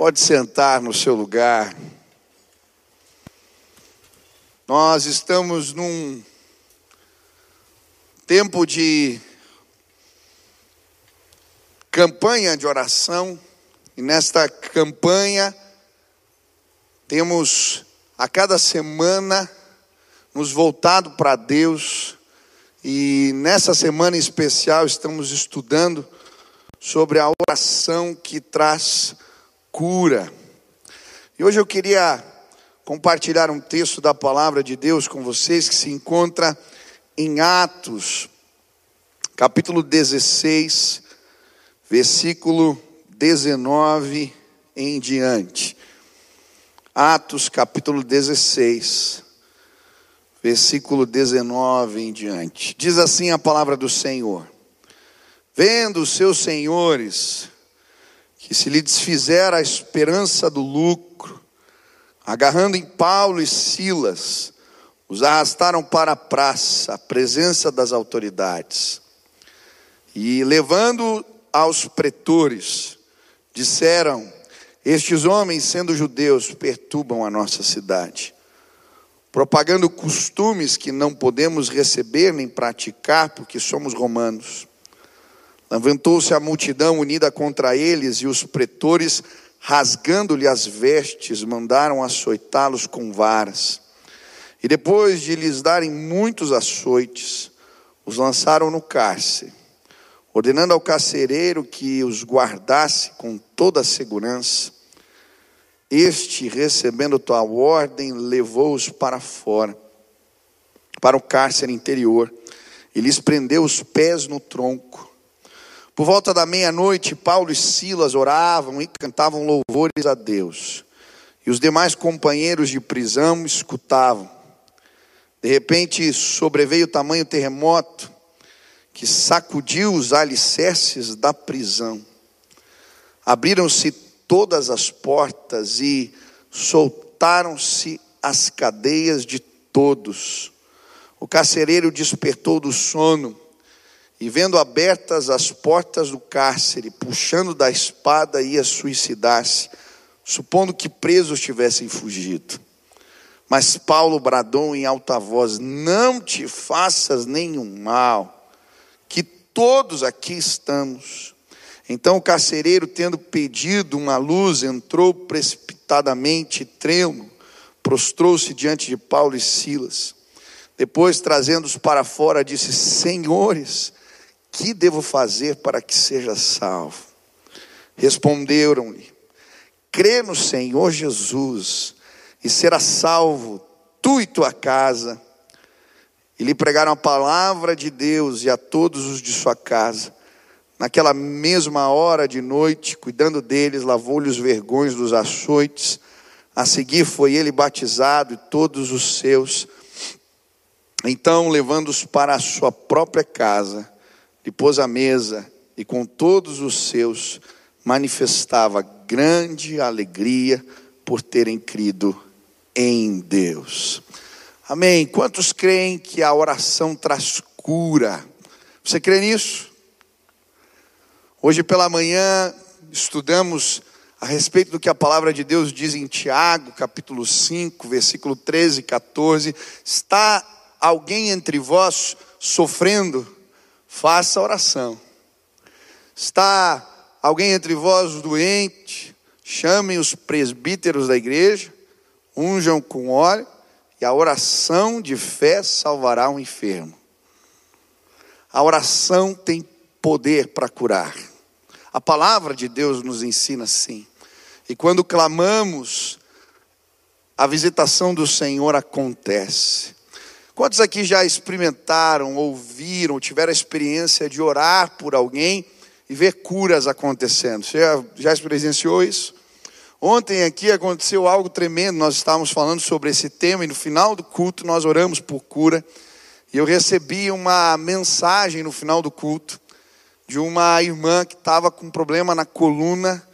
Pode sentar no seu lugar. Nós estamos num tempo de campanha de oração, e nesta campanha temos a cada semana nos voltado para Deus, e nessa semana em especial estamos estudando sobre a oração que traz cura. E hoje eu queria compartilhar um texto da palavra de Deus com vocês que se encontra em Atos, capítulo 16, versículo 19 em diante. Atos, capítulo 16, versículo 19 em diante. Diz assim a palavra do Senhor: Vendo os seus senhores que se lhe desfizera a esperança do lucro, agarrando em Paulo e Silas, os arrastaram para a praça, a presença das autoridades. E levando aos pretores, disseram: Estes homens, sendo judeus, perturbam a nossa cidade, propagando costumes que não podemos receber nem praticar, porque somos romanos. Levantou-se a multidão unida contra eles, e os pretores, rasgando-lhe as vestes, mandaram açoitá-los com varas. E depois de lhes darem muitos açoites, os lançaram no cárcere, ordenando ao carcereiro que os guardasse com toda a segurança. Este, recebendo tal ordem, levou-os para fora, para o cárcere interior, e lhes prendeu os pés no tronco por volta da meia-noite, Paulo e Silas oravam e cantavam louvores a Deus. E os demais companheiros de prisão escutavam. De repente sobreveio tamanho terremoto que sacudiu os alicerces da prisão. Abriram-se todas as portas e soltaram-se as cadeias de todos. O carcereiro despertou do sono e vendo abertas as portas do cárcere, puxando da espada, ia suicidar-se, supondo que presos tivessem fugido. Mas Paulo bradou em alta voz: Não te faças nenhum mal, que todos aqui estamos. Então o carcereiro, tendo pedido uma luz, entrou precipitadamente, tremo, prostrou-se diante de Paulo e Silas. Depois, trazendo-os para fora, disse: Senhores, que devo fazer para que seja salvo? Responderam-lhe: Crê no Senhor Jesus e será salvo tu e tua casa. E lhe pregaram a palavra de Deus e a todos os de sua casa. Naquela mesma hora de noite, cuidando deles, lavou-lhe os vergões dos açoites. A seguir foi ele batizado e todos os seus. Então, levando-os para a sua própria casa, lhe pôs à mesa e com todos os seus manifestava grande alegria por terem crido em Deus. Amém. Quantos creem que a oração traz cura? Você crê nisso? Hoje pela manhã estudamos a respeito do que a palavra de Deus diz em Tiago, capítulo 5, versículo 13 e 14. Está alguém entre vós sofrendo? Faça oração. Está alguém entre vós doente? Chamem os presbíteros da igreja, unjam com óleo, e a oração de fé salvará o enfermo. A oração tem poder para curar. A palavra de Deus nos ensina assim. E quando clamamos, a visitação do Senhor acontece. Quantos aqui já experimentaram, ouviram, tiveram a experiência de orar por alguém e ver curas acontecendo? Você já, experienciou isso? Ontem aqui aconteceu algo tremendo, nós estávamos falando sobre esse tema e no final do culto nós oramos por cura. E eu recebi uma mensagem no final do culto de uma irmã que estava com problema na coluna.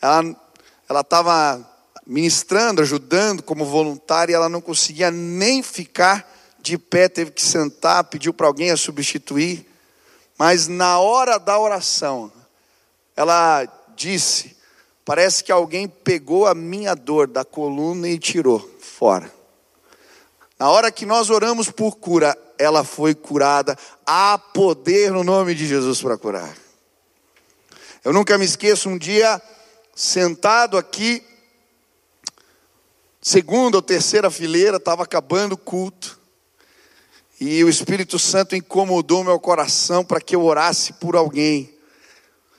Ela estava ministrando, ajudando como voluntária, e ela não conseguia nem ficar de pé, teve que sentar, pediu para alguém a substituir. Mas na hora da oração, ela disse Parece que alguém pegou a minha dor da coluna e tirou fora. Na hora que nós oramos por cura, ela foi curada. Há poder no nome de Jesus para curar. Eu nunca me esqueço um dia, sentado aqui, segunda ou terceira fileira, estava acabando o culto. E o Espírito Santo incomodou meu coração para que eu orasse por alguém.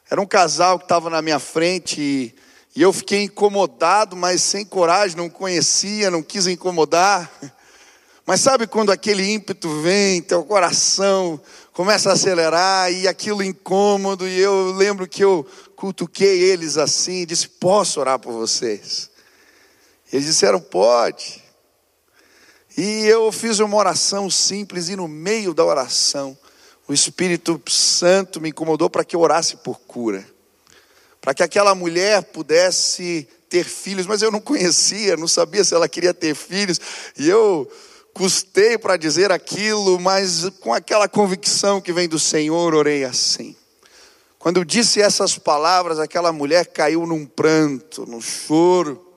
Era um casal que estava na minha frente e, e eu fiquei incomodado, mas sem coragem, não conhecia, não quis incomodar. Mas sabe quando aquele ímpeto vem, teu coração começa a acelerar e aquilo incômodo, e eu lembro que eu cutuquei eles assim, disse: Posso orar por vocês? Eles disseram: Pode. E eu fiz uma oração simples, e no meio da oração, o Espírito Santo me incomodou para que eu orasse por cura, para que aquela mulher pudesse ter filhos, mas eu não conhecia, não sabia se ela queria ter filhos, e eu custei para dizer aquilo, mas com aquela convicção que vem do Senhor, orei assim. Quando eu disse essas palavras, aquela mulher caiu num pranto, num choro.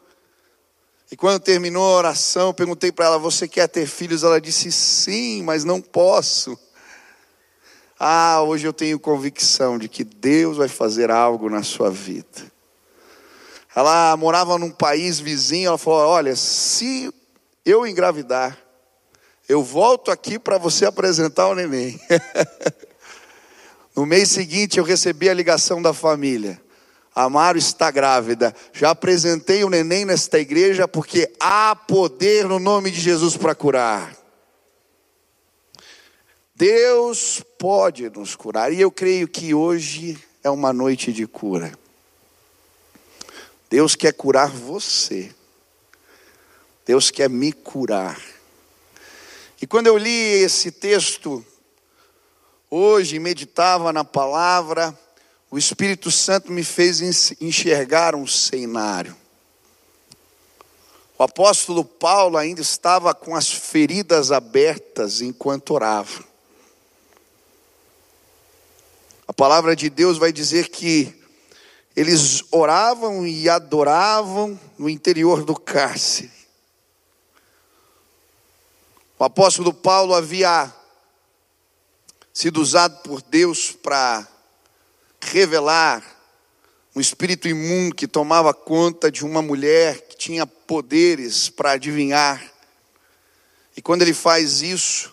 E quando terminou a oração, eu perguntei para ela: Você quer ter filhos? Ela disse: Sim, mas não posso. Ah, hoje eu tenho convicção de que Deus vai fazer algo na sua vida. Ela morava num país vizinho, ela falou: Olha, se eu engravidar, eu volto aqui para você apresentar o neném. no mês seguinte eu recebi a ligação da família. Amaro está grávida. Já apresentei o neném nesta igreja porque há poder no nome de Jesus para curar. Deus pode nos curar e eu creio que hoje é uma noite de cura. Deus quer curar você. Deus quer me curar. E quando eu li esse texto, hoje, meditava na palavra, o Espírito Santo me fez enxergar um cenário. O apóstolo Paulo ainda estava com as feridas abertas enquanto orava. A palavra de Deus vai dizer que eles oravam e adoravam no interior do cárcere. O apóstolo Paulo havia sido usado por Deus para revelar um espírito imundo que tomava conta de uma mulher que tinha poderes para adivinhar. E quando ele faz isso,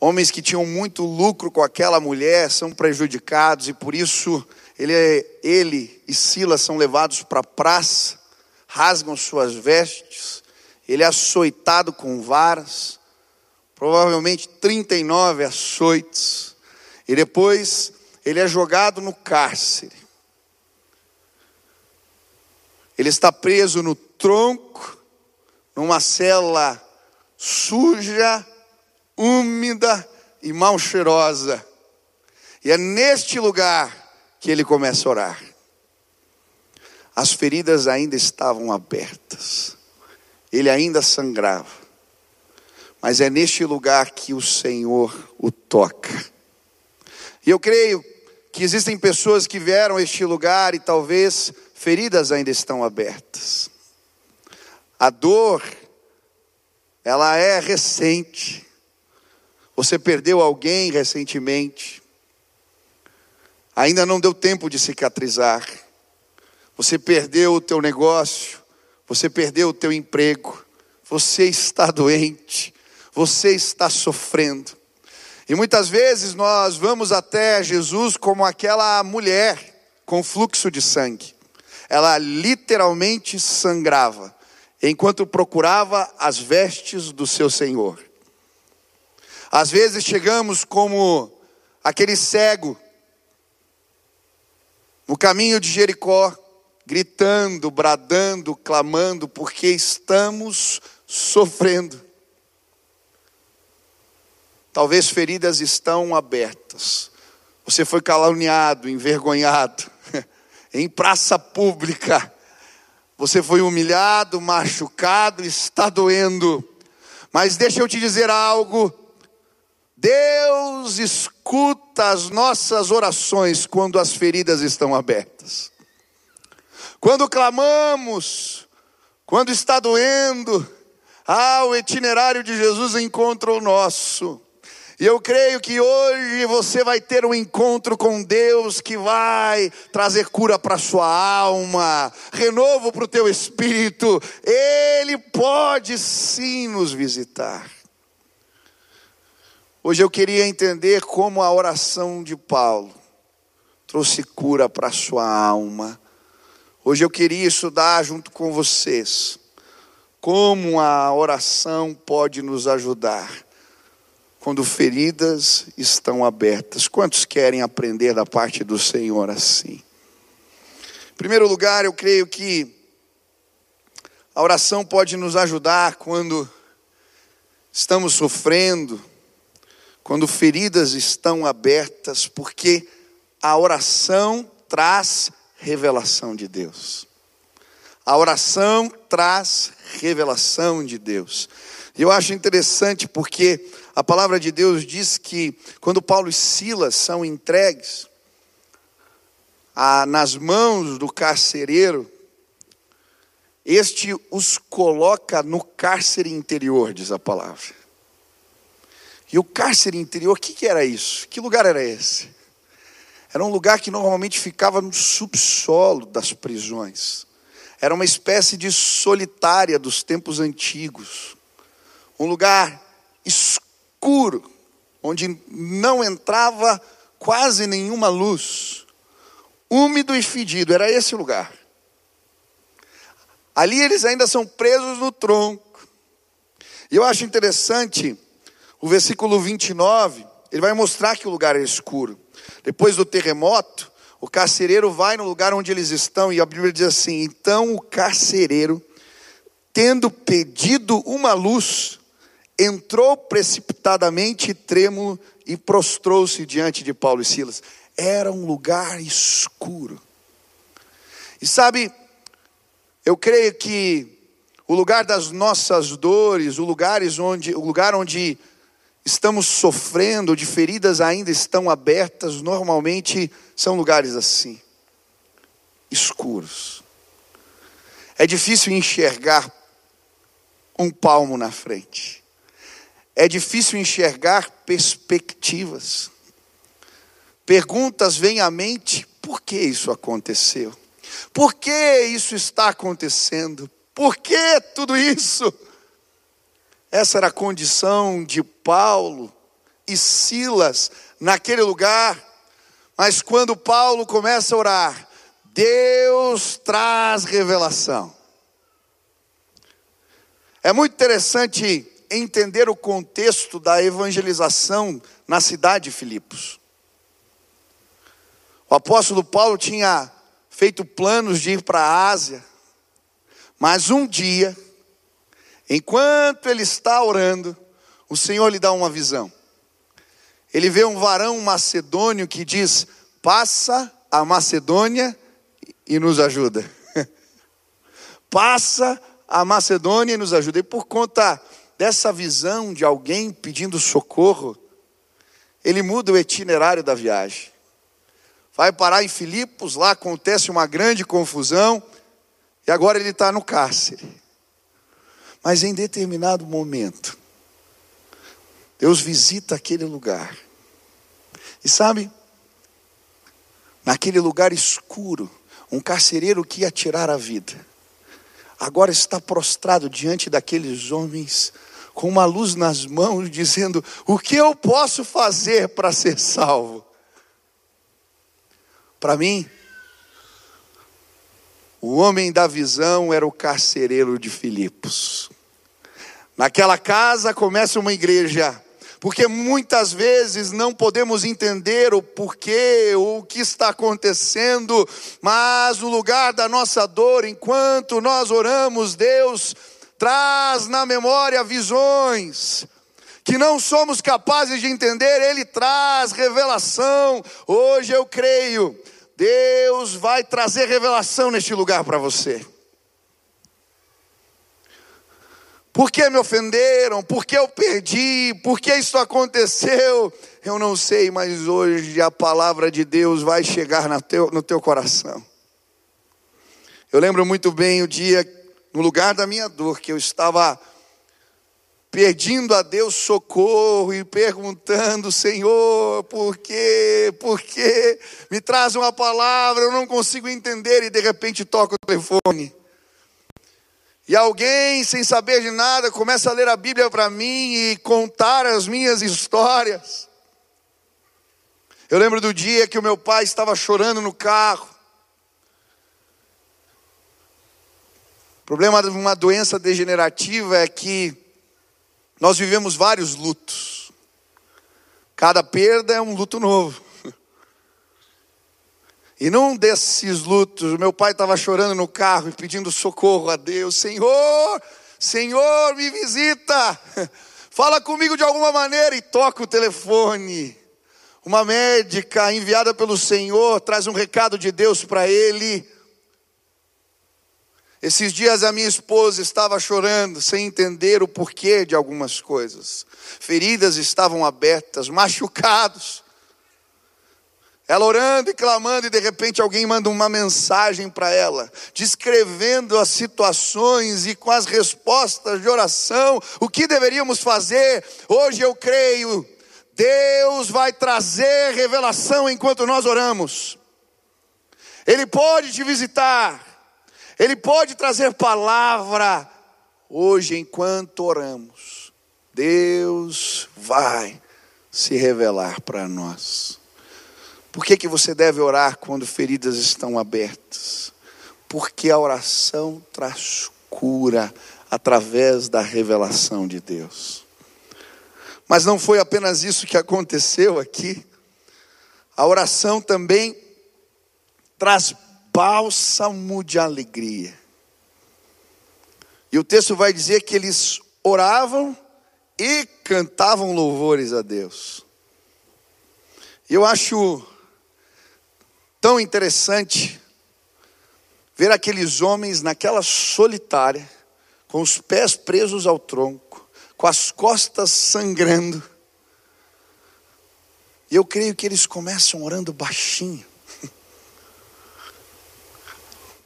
homens que tinham muito lucro com aquela mulher são prejudicados e por isso ele, ele e Silas são levados para a praça, rasgam suas vestes ele é açoitado com varas, provavelmente 39 açoites, e depois ele é jogado no cárcere. Ele está preso no tronco, numa cela suja, úmida e mal cheirosa. E é neste lugar que ele começa a orar. As feridas ainda estavam abertas ele ainda sangrava. Mas é neste lugar que o Senhor o toca. E eu creio que existem pessoas que vieram a este lugar e talvez feridas ainda estão abertas. A dor, ela é recente. Você perdeu alguém recentemente. Ainda não deu tempo de cicatrizar. Você perdeu o teu negócio você perdeu o teu emprego, você está doente, você está sofrendo. E muitas vezes nós vamos até Jesus como aquela mulher com fluxo de sangue. Ela literalmente sangrava enquanto procurava as vestes do seu Senhor. Às vezes chegamos como aquele cego no caminho de Jericó, gritando, bradando, clamando, porque estamos sofrendo. Talvez feridas estão abertas. Você foi caluniado, envergonhado, em praça pública. Você foi humilhado, machucado, está doendo. Mas deixa eu te dizer algo. Deus escuta as nossas orações quando as feridas estão abertas. Quando clamamos, quando está doendo, ah, o itinerário de Jesus encontra o nosso. E eu creio que hoje você vai ter um encontro com Deus que vai trazer cura para sua alma, renovo para o teu espírito. Ele pode sim nos visitar. Hoje eu queria entender como a oração de Paulo trouxe cura para sua alma. Hoje eu queria estudar junto com vocês como a oração pode nos ajudar quando feridas estão abertas. Quantos querem aprender da parte do Senhor assim? Em primeiro lugar, eu creio que a oração pode nos ajudar quando estamos sofrendo, quando feridas estão abertas, porque a oração traz revelação de Deus. A oração traz revelação de Deus. E eu acho interessante porque a palavra de Deus diz que quando Paulo e Silas são entregues a, nas mãos do carcereiro, este os coloca no cárcere interior, diz a palavra. E o cárcere interior, o que, que era isso? Que lugar era esse? Era um lugar que normalmente ficava no subsolo das prisões. Era uma espécie de solitária dos tempos antigos. Um lugar escuro escuro, onde não entrava quase nenhuma luz, úmido e fedido, era esse lugar. Ali eles ainda são presos no tronco. E eu acho interessante o versículo 29, ele vai mostrar que o lugar é escuro. Depois do terremoto, o carcereiro vai no lugar onde eles estão, e a Bíblia diz assim: então o carcereiro, tendo pedido uma luz, entrou precipitadamente trêmulo e prostrou-se diante de Paulo e Silas. Era um lugar escuro. E sabe, eu creio que o lugar das nossas dores, o lugares onde, o lugar onde estamos sofrendo, de feridas ainda estão abertas, normalmente são lugares assim, escuros. É difícil enxergar um palmo na frente é difícil enxergar perspectivas. Perguntas vêm à mente: por que isso aconteceu? Por que isso está acontecendo? Por que tudo isso? Essa era a condição de Paulo e Silas naquele lugar. Mas quando Paulo começa a orar, Deus traz revelação. É muito interessante entender o contexto da evangelização na cidade de Filipos. O apóstolo Paulo tinha feito planos de ir para a Ásia, mas um dia, enquanto ele está orando, o Senhor lhe dá uma visão. Ele vê um varão macedônio que diz: Passa a Macedônia e nos ajuda. Passa a Macedônia e nos ajuda. E por conta dessa visão de alguém pedindo socorro, ele muda o itinerário da viagem. Vai parar em Filipos, lá acontece uma grande confusão, e agora ele está no cárcere. Mas em determinado momento, Deus visita aquele lugar. E sabe, naquele lugar escuro, um carcereiro que ia tirar a vida, agora está prostrado diante daqueles homens com uma luz nas mãos, dizendo: O que eu posso fazer para ser salvo? Para mim, o homem da visão era o carcereiro de Filipos. Naquela casa começa uma igreja, porque muitas vezes não podemos entender o porquê, o que está acontecendo, mas o lugar da nossa dor, enquanto nós oramos, Deus traz na memória visões que não somos capazes de entender, Ele traz revelação. Hoje eu creio, Deus vai trazer revelação neste lugar para você. Por que me ofenderam? Por que eu perdi? Por que isso aconteceu? Eu não sei, mas hoje a palavra de Deus vai chegar no teu, no teu coração. Eu lembro muito bem o dia, no lugar da minha dor, que eu estava pedindo a Deus socorro e perguntando, Senhor, por quê? Por quê? Me traz uma palavra, eu não consigo entender, e de repente toca o telefone. E alguém, sem saber de nada, começa a ler a Bíblia para mim e contar as minhas histórias. Eu lembro do dia que o meu pai estava chorando no carro. Problema de uma doença degenerativa é que nós vivemos vários lutos. Cada perda é um luto novo. E num desses lutos, meu pai estava chorando no carro e pedindo socorro a Deus: Senhor, Senhor, me visita, fala comigo de alguma maneira. E toca o telefone. Uma médica enviada pelo Senhor traz um recado de Deus para ele. Esses dias a minha esposa estava chorando, sem entender o porquê de algumas coisas. Feridas estavam abertas, machucados. Ela orando e clamando, e de repente alguém manda uma mensagem para ela, descrevendo as situações e com as respostas de oração, o que deveríamos fazer. Hoje eu creio, Deus vai trazer revelação enquanto nós oramos. Ele pode te visitar. Ele pode trazer palavra hoje enquanto oramos. Deus vai se revelar para nós. Por que, que você deve orar quando feridas estão abertas? Porque a oração traz cura através da revelação de Deus. Mas não foi apenas isso que aconteceu aqui. A oração também traz bálsamo de alegria. E o texto vai dizer que eles oravam e cantavam louvores a Deus. Eu acho tão interessante ver aqueles homens naquela solitária, com os pés presos ao tronco, com as costas sangrando. E eu creio que eles começam orando baixinho.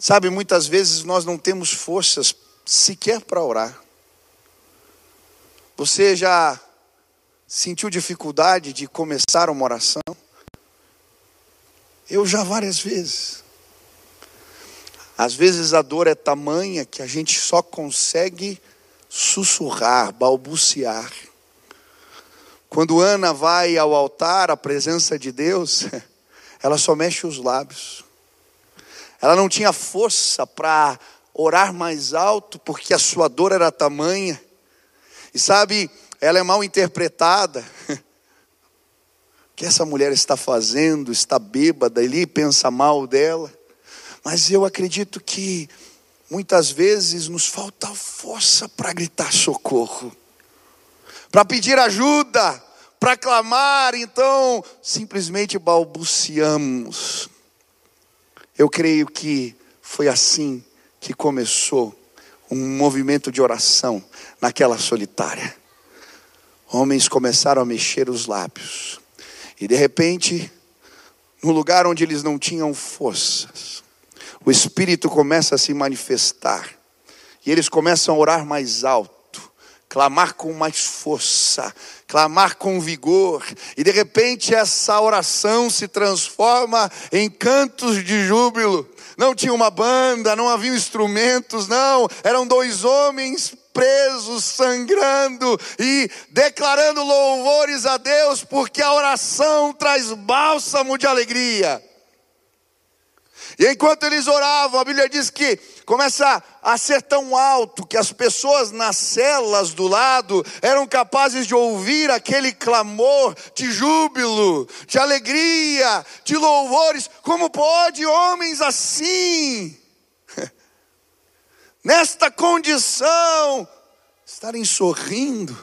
Sabe, muitas vezes nós não temos forças sequer para orar. Você já sentiu dificuldade de começar uma oração? Eu já várias vezes. Às vezes a dor é tamanha que a gente só consegue sussurrar, balbuciar. Quando Ana vai ao altar, à presença de Deus, ela só mexe os lábios. Ela não tinha força para orar mais alto, porque a sua dor era tamanha. E sabe, ela é mal interpretada. O que essa mulher está fazendo? Está bêbada, ele pensa mal dela. Mas eu acredito que muitas vezes nos falta força para gritar socorro, para pedir ajuda, para clamar, então simplesmente balbuciamos. Eu creio que foi assim que começou um movimento de oração naquela solitária. Homens começaram a mexer os lábios, e de repente, no lugar onde eles não tinham forças, o Espírito começa a se manifestar, e eles começam a orar mais alto clamar com mais força, clamar com vigor, e de repente essa oração se transforma em cantos de júbilo. Não tinha uma banda, não havia instrumentos, não, eram dois homens presos, sangrando e declarando louvores a Deus, porque a oração traz bálsamo de alegria. E enquanto eles oravam, a Bíblia diz que começa a ser tão alto que as pessoas nas celas do lado eram capazes de ouvir aquele clamor de júbilo, de alegria, de louvores. Como pode homens assim, nesta condição, estarem sorrindo,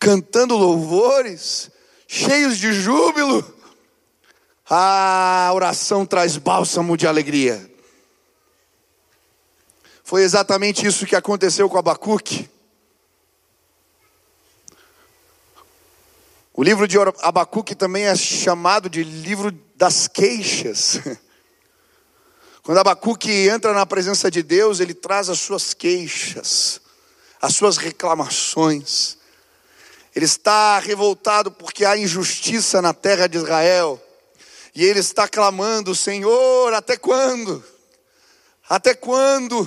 cantando louvores, cheios de júbilo? A oração traz bálsamo de alegria. Foi exatamente isso que aconteceu com Abacuque. O livro de Abacuque também é chamado de livro das queixas. Quando Abacuque entra na presença de Deus, ele traz as suas queixas, as suas reclamações. Ele está revoltado porque há injustiça na terra de Israel. E ele está clamando: Senhor, até quando? Até quando?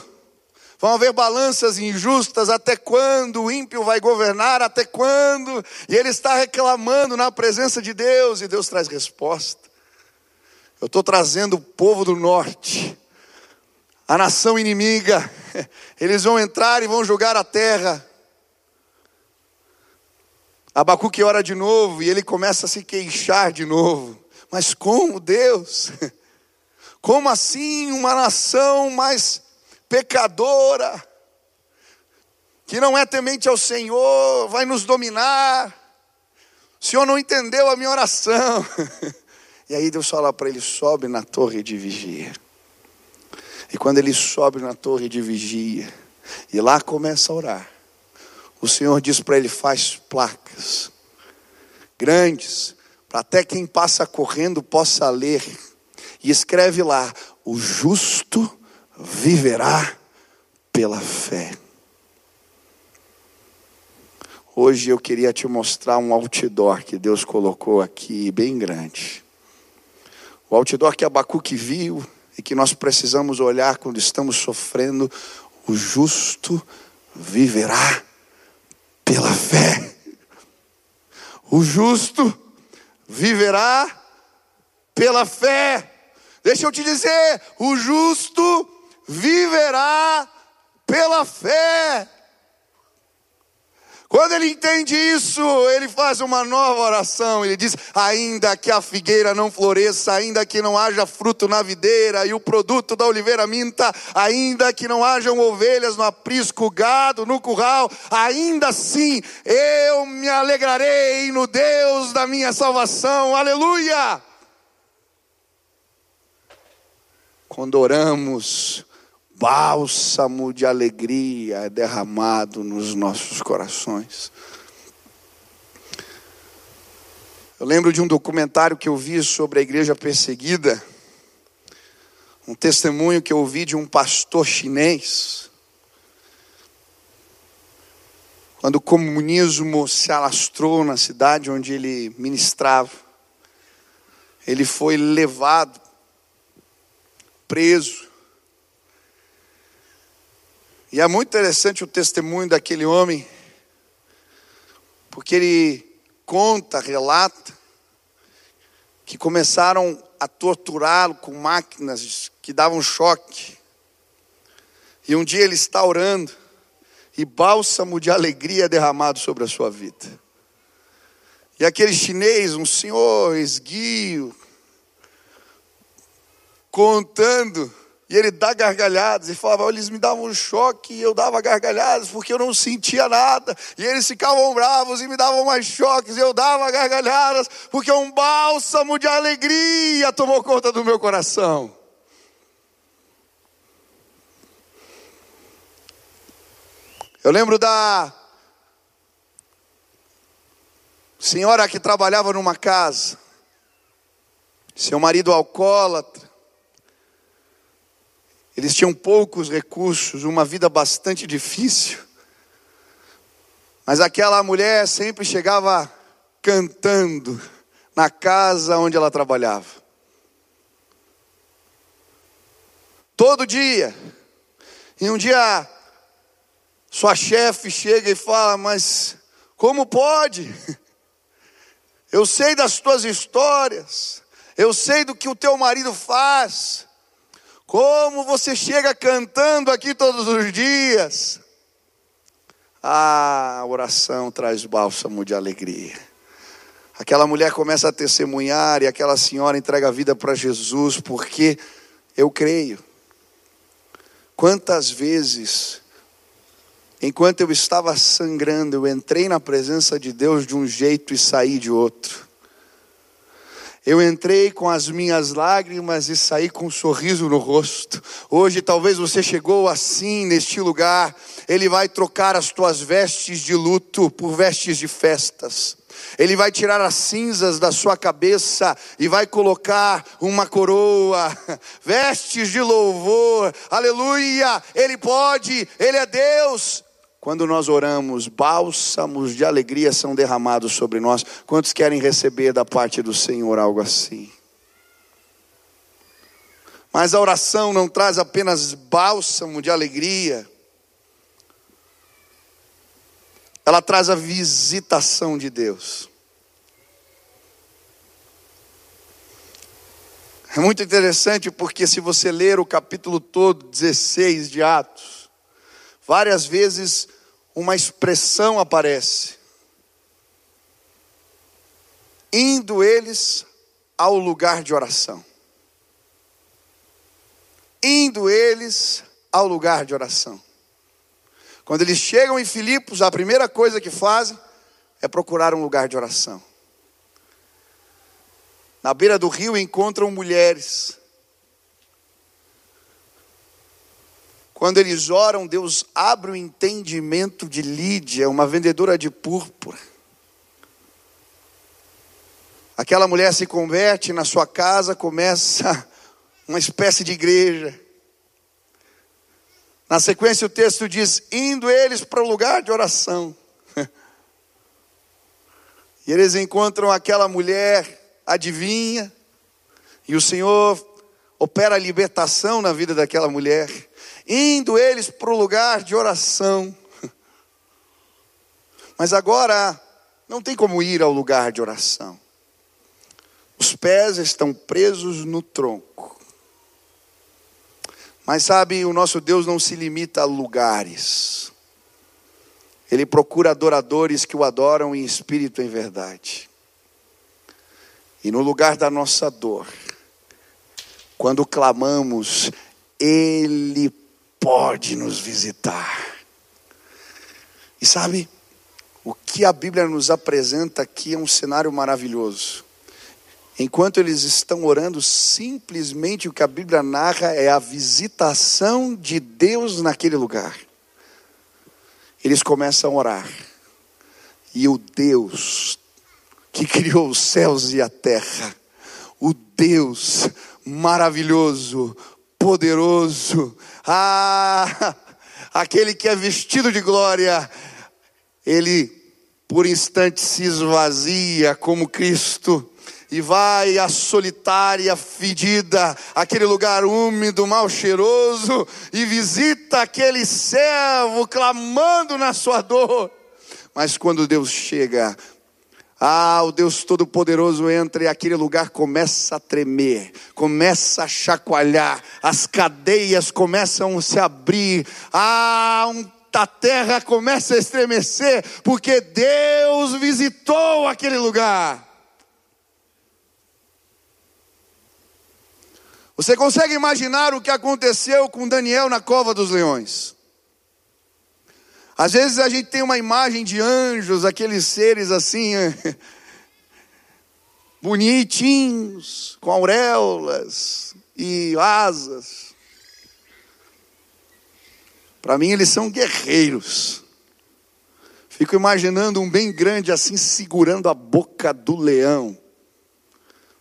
Vão haver balanças injustas, até quando o ímpio vai governar? Até quando? E ele está reclamando na presença de Deus, e Deus traz resposta. Eu estou trazendo o povo do norte, a nação inimiga, eles vão entrar e vão julgar a terra. Abacuque ora de novo e ele começa a se queixar de novo. Mas como Deus? Como assim uma nação mais pecadora, que não é temente ao Senhor, vai nos dominar? O Senhor não entendeu a minha oração. E aí Deus fala para ele: sobe na torre de vigia. E quando ele sobe na torre de vigia, e lá começa a orar, o Senhor diz para ele: faz placas grandes, para até quem passa correndo possa ler, e escreve lá: o justo viverá pela fé. Hoje eu queria te mostrar um outdoor que Deus colocou aqui, bem grande. O outdoor que Abacuque viu e que nós precisamos olhar quando estamos sofrendo, o justo viverá pela fé. O justo viverá pela fé. Deixa eu te dizer, o justo viverá pela fé. Quando ele entende isso, ele faz uma nova oração. Ele diz: Ainda que a figueira não floresça, ainda que não haja fruto na videira e o produto da oliveira minta, ainda que não hajam ovelhas no aprisco, gado no curral, ainda assim eu me alegrarei no Deus da minha salvação. Aleluia! Quando oramos, bálsamo de alegria é derramado nos nossos corações. Eu lembro de um documentário que eu vi sobre a igreja perseguida, um testemunho que eu ouvi de um pastor chinês. Quando o comunismo se alastrou na cidade onde ele ministrava, ele foi levado, preso, e é muito interessante o testemunho daquele homem, porque ele conta, relata, que começaram a torturá-lo com máquinas que davam choque. E um dia ele está orando, e bálsamo de alegria derramado sobre a sua vida. E aquele chinês, um senhor esguio, contando e ele dá gargalhadas e falava, eles me davam um choque e eu dava gargalhadas porque eu não sentia nada. E eles ficavam bravos e me davam mais choques e eu dava gargalhadas porque um bálsamo de alegria tomou conta do meu coração. Eu lembro da senhora que trabalhava numa casa, seu marido alcoólatra, eles tinham poucos recursos, uma vida bastante difícil. Mas aquela mulher sempre chegava cantando na casa onde ela trabalhava. Todo dia. E um dia, sua chefe chega e fala: Mas como pode? Eu sei das tuas histórias, eu sei do que o teu marido faz. Como você chega cantando aqui todos os dias. Ah, a oração traz bálsamo de alegria. Aquela mulher começa a testemunhar e aquela senhora entrega a vida para Jesus, porque eu creio. Quantas vezes, enquanto eu estava sangrando, eu entrei na presença de Deus de um jeito e saí de outro. Eu entrei com as minhas lágrimas e saí com um sorriso no rosto. Hoje talvez você chegou assim neste lugar. Ele vai trocar as tuas vestes de luto por vestes de festas. Ele vai tirar as cinzas da sua cabeça e vai colocar uma coroa, vestes de louvor, aleluia. Ele pode, Ele é Deus. Quando nós oramos, bálsamos de alegria são derramados sobre nós. Quantos querem receber da parte do Senhor algo assim? Mas a oração não traz apenas bálsamo de alegria, ela traz a visitação de Deus. É muito interessante porque, se você ler o capítulo todo, 16 de Atos, várias vezes uma expressão aparece: indo eles ao lugar de oração. Indo eles ao lugar de oração. Quando eles chegam em Filipos, a primeira coisa que fazem é procurar um lugar de oração. Na beira do rio encontram mulheres. Quando eles oram, Deus abre o entendimento de Lídia, uma vendedora de púrpura. Aquela mulher se converte na sua casa, começa uma espécie de igreja. Na sequência, o texto diz: indo eles para o lugar de oração. e eles encontram aquela mulher adivinha, e o Senhor opera a libertação na vida daquela mulher. Indo eles para o lugar de oração. Mas agora, não tem como ir ao lugar de oração. Os pés estão presos no tronco. Mas sabe, o nosso Deus não se limita a lugares. Ele procura adoradores que o adoram em espírito e em verdade. E no lugar da nossa dor, quando clamamos, Ele pode nos visitar. E sabe, o que a Bíblia nos apresenta aqui é um cenário maravilhoso. Enquanto eles estão orando, simplesmente o que a Bíblia narra é a visitação de Deus naquele lugar. Eles começam a orar, e o Deus que criou os céus e a terra, o Deus maravilhoso, poderoso, ah, aquele que é vestido de glória, ele por instante se esvazia como Cristo e vai à solitária, fedida, aquele lugar úmido, mal cheiroso, e visita aquele servo clamando na sua dor. Mas quando Deus chega, ah, o Deus Todo-Poderoso entra e aquele lugar começa a tremer, começa a chacoalhar, as cadeias começam a se abrir, ah, um a terra começa a estremecer, porque Deus visitou aquele lugar. Você consegue imaginar o que aconteceu com Daniel na cova dos leões? Às vezes a gente tem uma imagem de anjos, aqueles seres assim, bonitinhos, com auréolas e asas. Para mim, eles são guerreiros. Fico imaginando um bem grande assim, segurando a boca do leão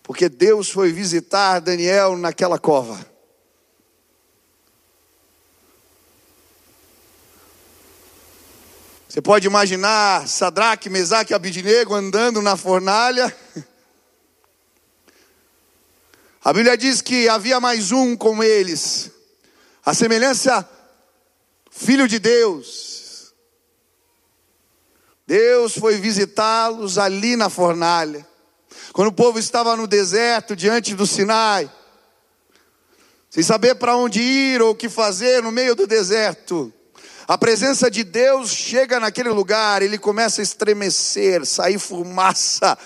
porque Deus foi visitar Daniel naquela cova. Você pode imaginar Sadraque, Mesaque e Abidinego andando na fornalha. A Bíblia diz que havia mais um com eles, a semelhança, filho de Deus. Deus foi visitá-los ali na fornalha. Quando o povo estava no deserto, diante do Sinai, sem saber para onde ir ou o que fazer no meio do deserto, a presença de Deus chega naquele lugar, ele começa a estremecer, sair fumaça.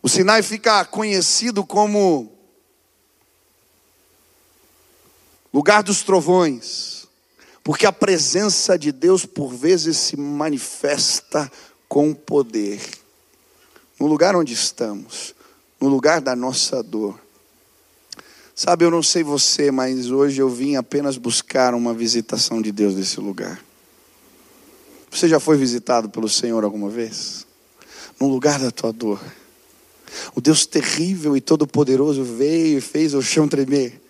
O Sinai fica conhecido como lugar dos trovões, porque a presença de Deus por vezes se manifesta com poder no lugar onde estamos, no lugar da nossa dor. Sabe, eu não sei você, mas hoje eu vim apenas buscar uma visitação de Deus nesse lugar. Você já foi visitado pelo Senhor alguma vez? No lugar da tua dor. O Deus terrível e todo-poderoso veio e fez o chão tremer.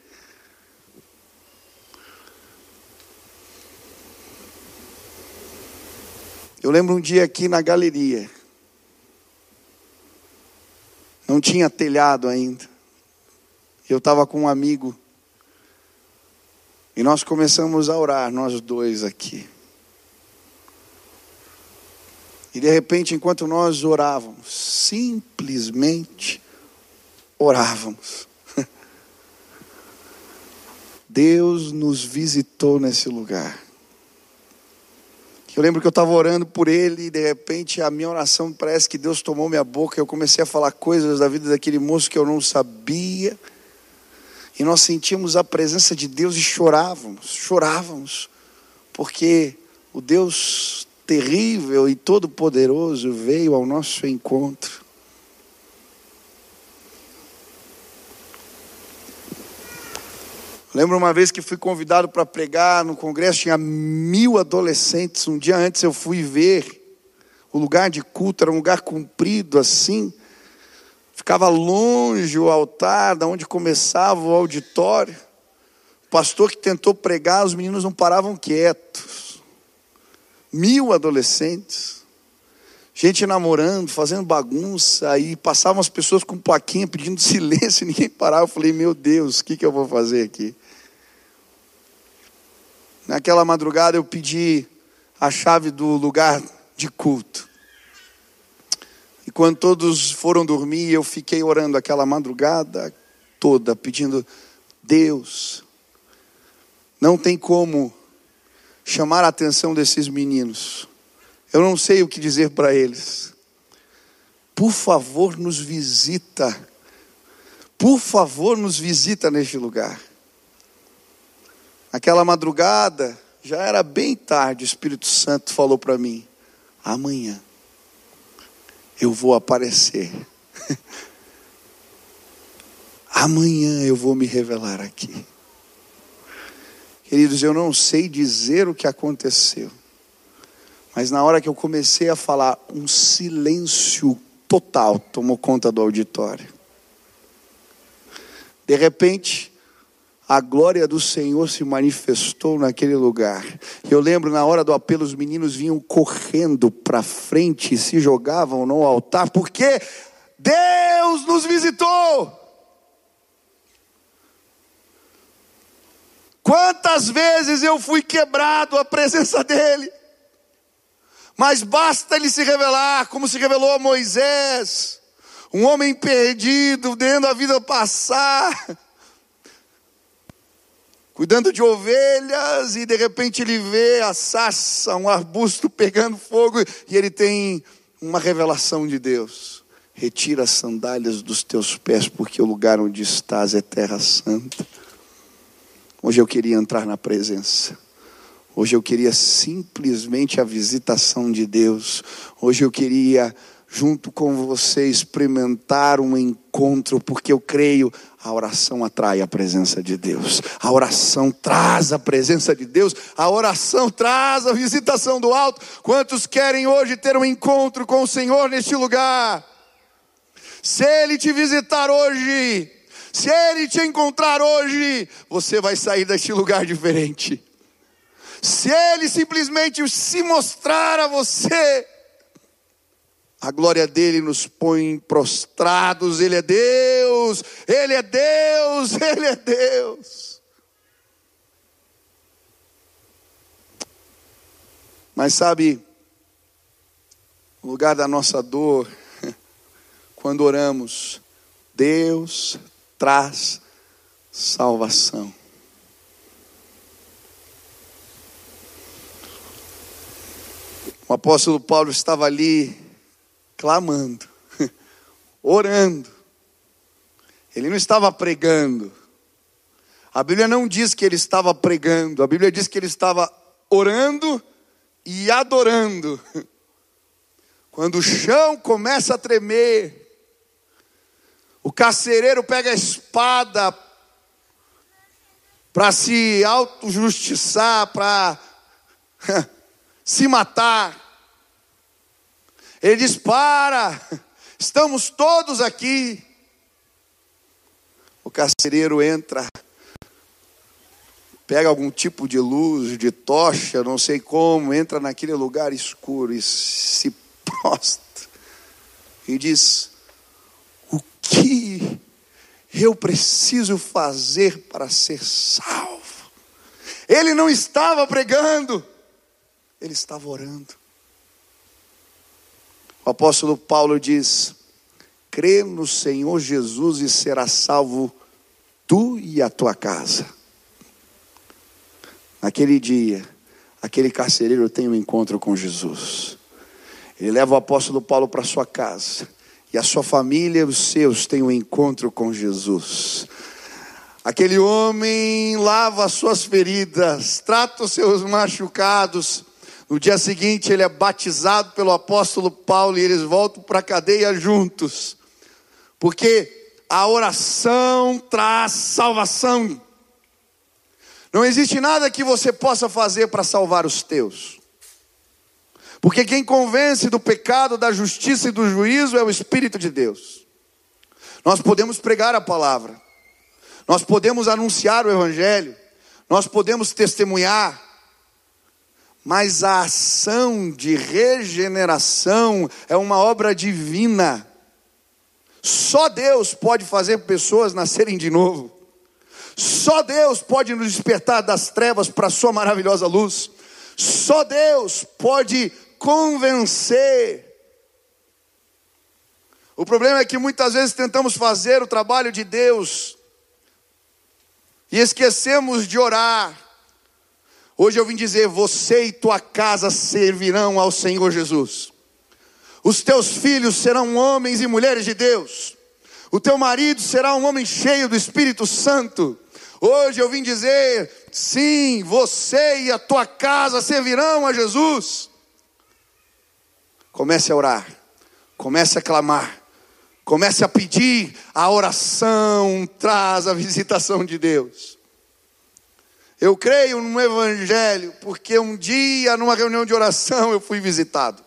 Eu lembro um dia aqui na galeria. Não tinha telhado ainda. Eu estava com um amigo. E nós começamos a orar, nós dois aqui. E de repente, enquanto nós orávamos, simplesmente orávamos. Deus nos visitou nesse lugar. Eu lembro que eu estava orando por ele e de repente a minha oração parece que Deus tomou minha boca. Eu comecei a falar coisas da vida daquele moço que eu não sabia. E nós sentimos a presença de Deus e chorávamos, chorávamos, porque o Deus terrível e todo-poderoso veio ao nosso encontro. Lembro uma vez que fui convidado para pregar no congresso, tinha mil adolescentes. Um dia antes eu fui ver o lugar de culto, era um lugar comprido assim. Ficava longe o altar, da onde começava o auditório. O pastor que tentou pregar, os meninos não paravam quietos. Mil adolescentes. Gente namorando, fazendo bagunça, aí passavam as pessoas com plaquinha pedindo silêncio, e ninguém parava. Eu falei, meu Deus, o que, que eu vou fazer aqui? Naquela madrugada eu pedi a chave do lugar de culto. Quando todos foram dormir, eu fiquei orando aquela madrugada toda, pedindo: Deus, não tem como chamar a atenção desses meninos. Eu não sei o que dizer para eles. Por favor, nos visita. Por favor, nos visita neste lugar. Aquela madrugada, já era bem tarde, o Espírito Santo falou para mim: amanhã eu vou aparecer. amanhã eu vou me revelar aqui. Queridos, eu não sei dizer o que aconteceu, mas na hora que eu comecei a falar, um silêncio total tomou conta do auditório. De repente, a glória do Senhor se manifestou naquele lugar. Eu lembro na hora do apelo, os meninos vinham correndo para frente e se jogavam no altar, porque Deus nos visitou. Quantas vezes eu fui quebrado à presença dEle, mas basta Ele se revelar, como se revelou a Moisés, um homem perdido, vendo a vida passar cuidando de ovelhas, e de repente ele vê a sassa, um arbusto pegando fogo, e ele tem uma revelação de Deus. Retira as sandálias dos teus pés, porque o lugar onde estás é terra santa. Hoje eu queria entrar na presença. Hoje eu queria simplesmente a visitação de Deus. Hoje eu queria junto com você experimentar um encontro, porque eu creio, a oração atrai a presença de Deus, a oração traz a presença de Deus, a oração traz a visitação do alto. Quantos querem hoje ter um encontro com o Senhor neste lugar? Se Ele te visitar hoje, se Ele te encontrar hoje, você vai sair deste lugar diferente. Se Ele simplesmente se mostrar a você, a glória dele nos põe prostrados. Ele é Deus, Ele é Deus, Ele é Deus. Mas sabe, o lugar da nossa dor, quando oramos, Deus traz salvação. O apóstolo Paulo estava ali clamando, orando. Ele não estava pregando. A Bíblia não diz que ele estava pregando, a Bíblia diz que ele estava orando e adorando. Quando o chão começa a tremer, o carcereiro pega a espada para se auto-justiçar, para se matar. Ele diz: Para, estamos todos aqui. O carcereiro entra, pega algum tipo de luz, de tocha, não sei como, entra naquele lugar escuro e se prostra e diz: O que eu preciso fazer para ser salvo? Ele não estava pregando, ele estava orando. O apóstolo Paulo diz: crê no Senhor Jesus e será salvo tu e a tua casa. Naquele dia, aquele carcereiro tem um encontro com Jesus. Ele leva o apóstolo Paulo para sua casa. E a sua família e os seus têm um encontro com Jesus. Aquele homem lava as suas feridas, trata os seus machucados. No dia seguinte, ele é batizado pelo apóstolo Paulo e eles voltam para a cadeia juntos. Porque a oração traz salvação. Não existe nada que você possa fazer para salvar os teus. Porque quem convence do pecado, da justiça e do juízo é o Espírito de Deus. Nós podemos pregar a palavra, nós podemos anunciar o Evangelho, nós podemos testemunhar, mas a ação de regeneração é uma obra divina. Só Deus pode fazer pessoas nascerem de novo. Só Deus pode nos despertar das trevas para a sua maravilhosa luz. Só Deus pode convencer. O problema é que muitas vezes tentamos fazer o trabalho de Deus e esquecemos de orar. Hoje eu vim dizer: você e tua casa servirão ao Senhor Jesus. Os teus filhos serão homens e mulheres de Deus. O teu marido será um homem cheio do Espírito Santo. Hoje eu vim dizer: sim, você e a tua casa servirão a Jesus. Comece a orar, comece a clamar, Comece a pedir, a oração traz a visitação de Deus. Eu creio no Evangelho, porque um dia, numa reunião de oração, eu fui visitado.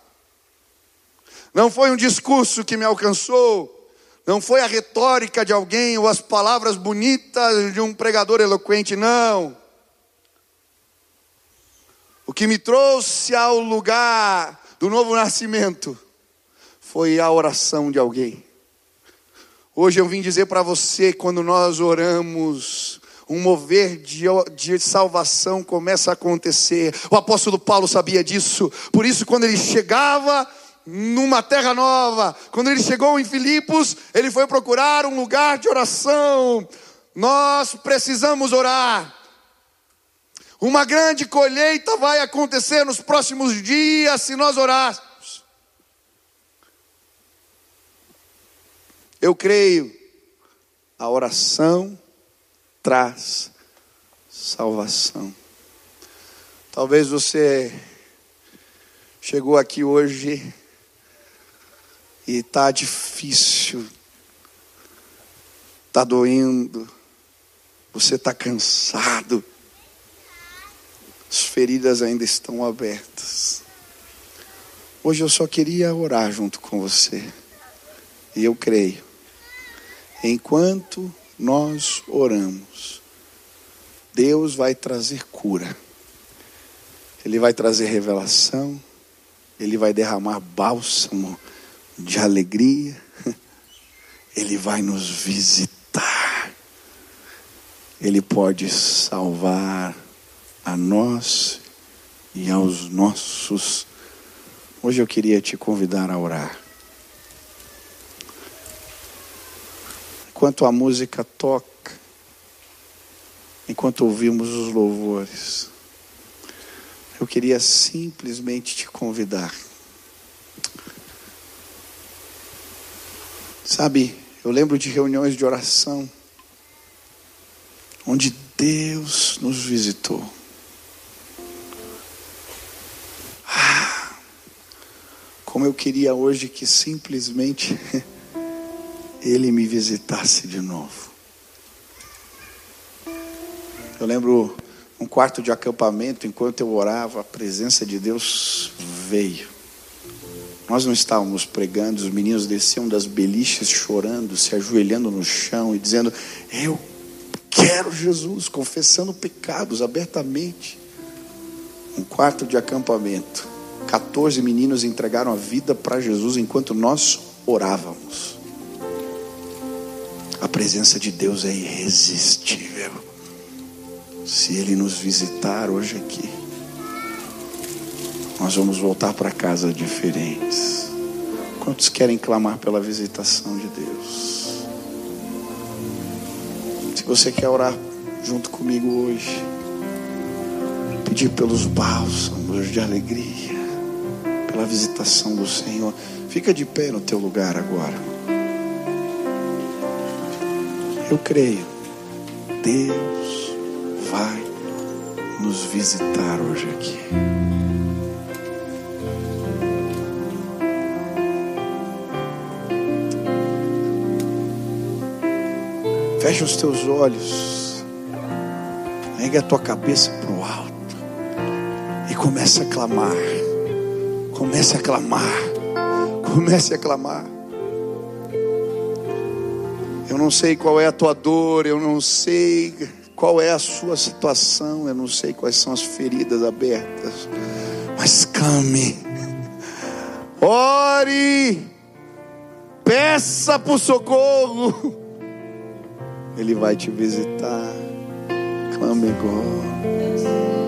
Não foi um discurso que me alcançou, não foi a retórica de alguém ou as palavras bonitas de um pregador eloquente, não. O que me trouxe ao lugar do novo nascimento foi a oração de alguém. Hoje eu vim dizer para você, quando nós oramos, um mover de, de, salvação começa a acontecer. O apóstolo Paulo sabia disso, por isso, quando ele chegava numa terra nova, quando ele chegou em Filipos, ele foi procurar um lugar de oração. Nós precisamos orar. Uma grande colheita vai acontecer nos próximos dias se nós orarmos. Eu creio, a oração traz salvação. Talvez você chegou aqui hoje e está difícil, está doendo, você está cansado, as feridas ainda estão abertas. Hoje eu só queria orar junto com você, e eu creio Enquanto nós oramos, Deus vai trazer cura, Ele vai trazer revelação, Ele vai derramar bálsamo de alegria, Ele vai nos visitar, Ele pode salvar a nós e aos nossos. Hoje eu queria te convidar a orar. Enquanto a música toca, enquanto ouvimos os louvores, eu queria simplesmente te convidar. Sabe, eu lembro de reuniões de oração, onde Deus nos visitou. Ah, como eu queria hoje que simplesmente ele me visitasse de novo. Eu lembro um quarto de acampamento, enquanto eu orava, a presença de Deus veio. Nós não estávamos pregando, os meninos desciam das beliches chorando, se ajoelhando no chão e dizendo: Eu quero Jesus, confessando pecados abertamente. Um quarto de acampamento. 14 meninos entregaram a vida para Jesus enquanto nós orávamos. A presença de Deus é irresistível. Se Ele nos visitar hoje aqui, nós vamos voltar para casa diferentes. Quantos querem clamar pela visitação de Deus? Se você quer orar junto comigo hoje, pedir pelos bálsamos de alegria, pela visitação do Senhor, fica de pé no teu lugar agora. Eu creio, Deus vai nos visitar hoje aqui. Fecha os teus olhos, ergue a tua cabeça para o alto e comece a clamar. Comece a clamar. Comece a clamar. Não sei qual é a tua dor, eu não sei qual é a sua situação, eu não sei quais são as feridas abertas, mas clame, ore, peça por socorro. Ele vai te visitar. Clame agora.